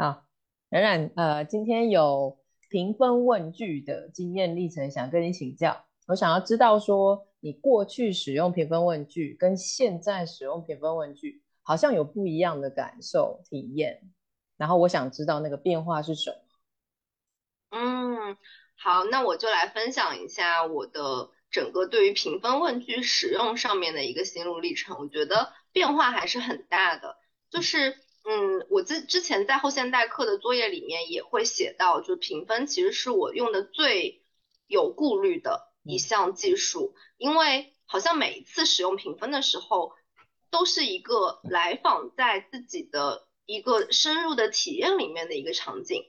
好，冉冉，呃，今天有评分问句的经验历程，想跟你请教。我想要知道说，你过去使用评分问句跟现在使用评分问句，好像有不一样的感受体验。然后我想知道那个变化是什么。嗯，好，那我就来分享一下我的整个对于评分问句使用上面的一个心路历程。我觉得变化还是很大的，就是，嗯，我之之前在后现代课的作业里面也会写到，就评分其实是我用的最有顾虑的一项技术，因为好像每一次使用评分的时候，都是一个来访在自己的一个深入的体验里面的一个场景，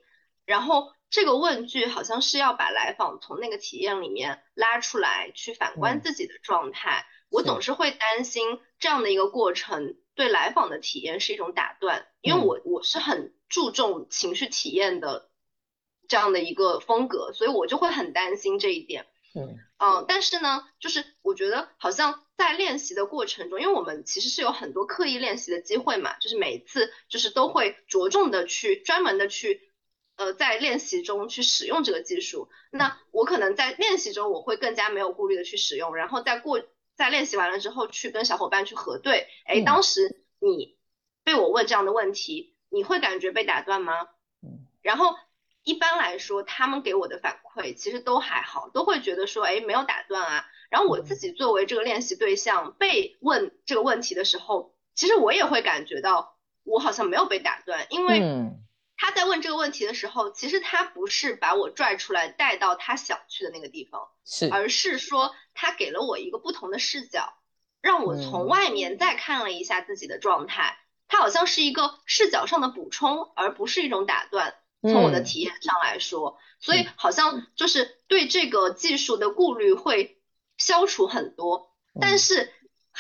然后。这个问句好像是要把来访从那个体验里面拉出来，去反观自己的状态。我总是会担心这样的一个过程对来访的体验是一种打断，因为我我是很注重情绪体验的这样的一个风格，所以我就会很担心这一点。嗯嗯，但是呢，就是我觉得好像在练习的过程中，因为我们其实是有很多刻意练习的机会嘛，就是每次就是都会着重的去专门的去。呃，在练习中去使用这个技术，那我可能在练习中我会更加没有顾虑的去使用，然后在过在练习完了之后去跟小伙伴去核对，哎，当时你被我问这样的问题，你会感觉被打断吗？嗯，然后一般来说他们给我的反馈其实都还好，都会觉得说，哎，没有打断啊。然后我自己作为这个练习对象被问这个问题的时候，其实我也会感觉到我好像没有被打断，因为。他在问这个问题的时候，其实他不是把我拽出来带到他想去的那个地方，是，而是说他给了我一个不同的视角，让我从外面再看了一下自己的状态。他好像是一个视角上的补充，而不是一种打断。从我的体验上来说，所以好像就是对这个技术的顾虑会消除很多，但是。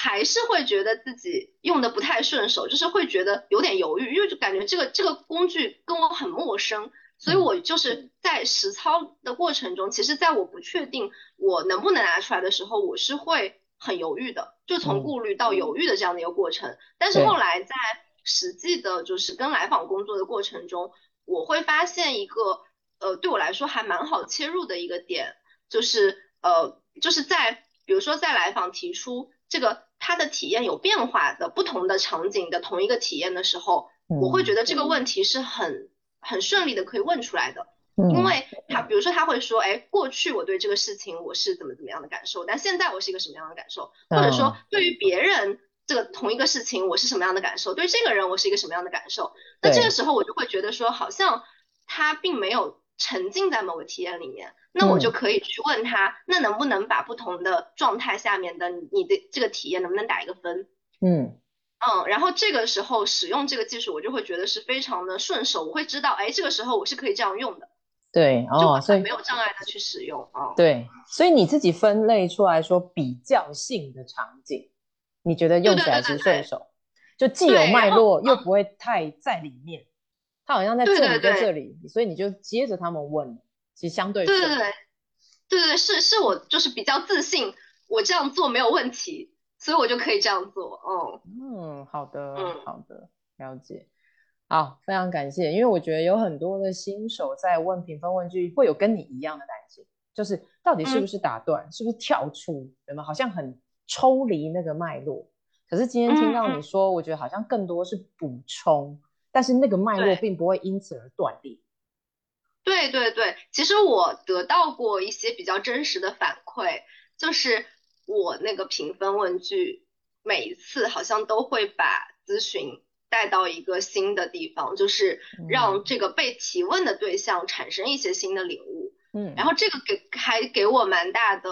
还是会觉得自己用的不太顺手，就是会觉得有点犹豫，因为就感觉这个这个工具跟我很陌生，所以我就是在实操的过程中，其实在我不确定我能不能拿出来的时候，我是会很犹豫的，就从顾虑到犹豫的这样的一个过程。但是后来在实际的，就是跟来访工作的过程中，我会发现一个呃，对我来说还蛮好切入的一个点，就是呃，就是在比如说在来访提出。这个他的体验有变化的不同的场景的同一个体验的时候，我会觉得这个问题是很很顺利的可以问出来的，因为他比如说他会说，哎，过去我对这个事情我是怎么怎么样的感受，但现在我是一个什么样的感受，或者说对于别人这个同一个事情我是什么样的感受，对这个人我是一个什么样的感受，那这个时候我就会觉得说，好像他并没有。沉浸在某个体验里面，那我就可以去问他，那能不能把不同的状态下面的你的这个体验能不能打一个分？嗯嗯，然后这个时候使用这个技术，我就会觉得是非常的顺手，我会知道，哎，这个时候我是可以这样用的。对，哦，所以没有障碍的去使用啊。对，所以你自己分类出来说比较性的场景，你觉得用起来是顺手，就既有脉络又不会太在里面。他好像在这里，在这里，所以你就接着他们问，其实相对对对对对对是是我就是比较自信，我这样做没有问题，所以我就可以这样做。哦，嗯，好的，嗯，好的，了解。好，非常感谢，因为我觉得有很多的新手在问评分问句，会有跟你一样的担心，就是到底是不是打断，是不是跳出，对吗？好像很抽离那个脉络。可是今天听到你说，我觉得好像更多是补充。但是那个脉络并不会因此而断裂。对对对，其实我得到过一些比较真实的反馈，就是我那个评分问句，每一次好像都会把咨询带到一个新的地方，就是让这个被提问的对象产生一些新的领悟。嗯，然后这个给还给我蛮大的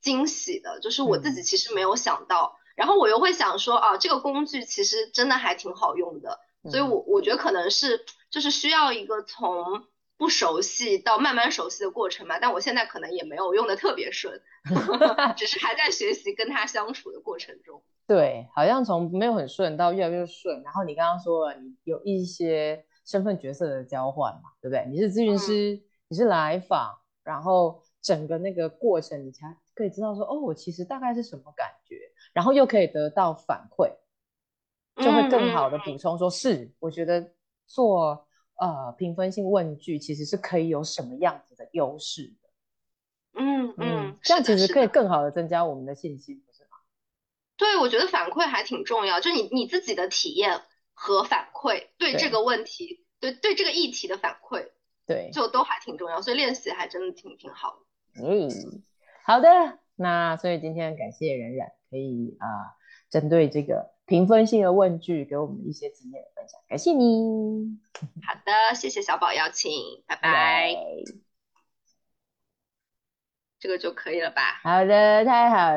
惊喜的，就是我自己其实没有想到，然后我又会想说啊，这个工具其实真的还挺好用的。所以，我我觉得可能是就是需要一个从不熟悉到慢慢熟悉的过程嘛。但我现在可能也没有用的特别顺，只是还在学习跟他相处的过程中。对，好像从没有很顺到越来越顺。然后你刚刚说了，你有一些身份角色的交换嘛，对不对？你是咨询师，你是来访，然后整个那个过程，你才可以知道说，哦，我其实大概是什么感觉，然后又可以得到反馈。就会更好的补充，说是我觉得做呃评分性问句其实是可以有什么样子的优势的。嗯嗯，这样其实可以更好的增加我们的信心，不是吗？对，我觉得反馈还挺重要，就你你自己的体验和反馈，对对这个问题，对对这个议题的反馈，对，就都还挺重要，所以练习还真的挺挺好的。嗯，好的，那所以今天感谢冉冉可以啊、针对这个评分性的问句给我们一些经验的分享，感谢你，好的，谢谢小宝邀请，拜拜，这个就可以了吧？好的，太好了。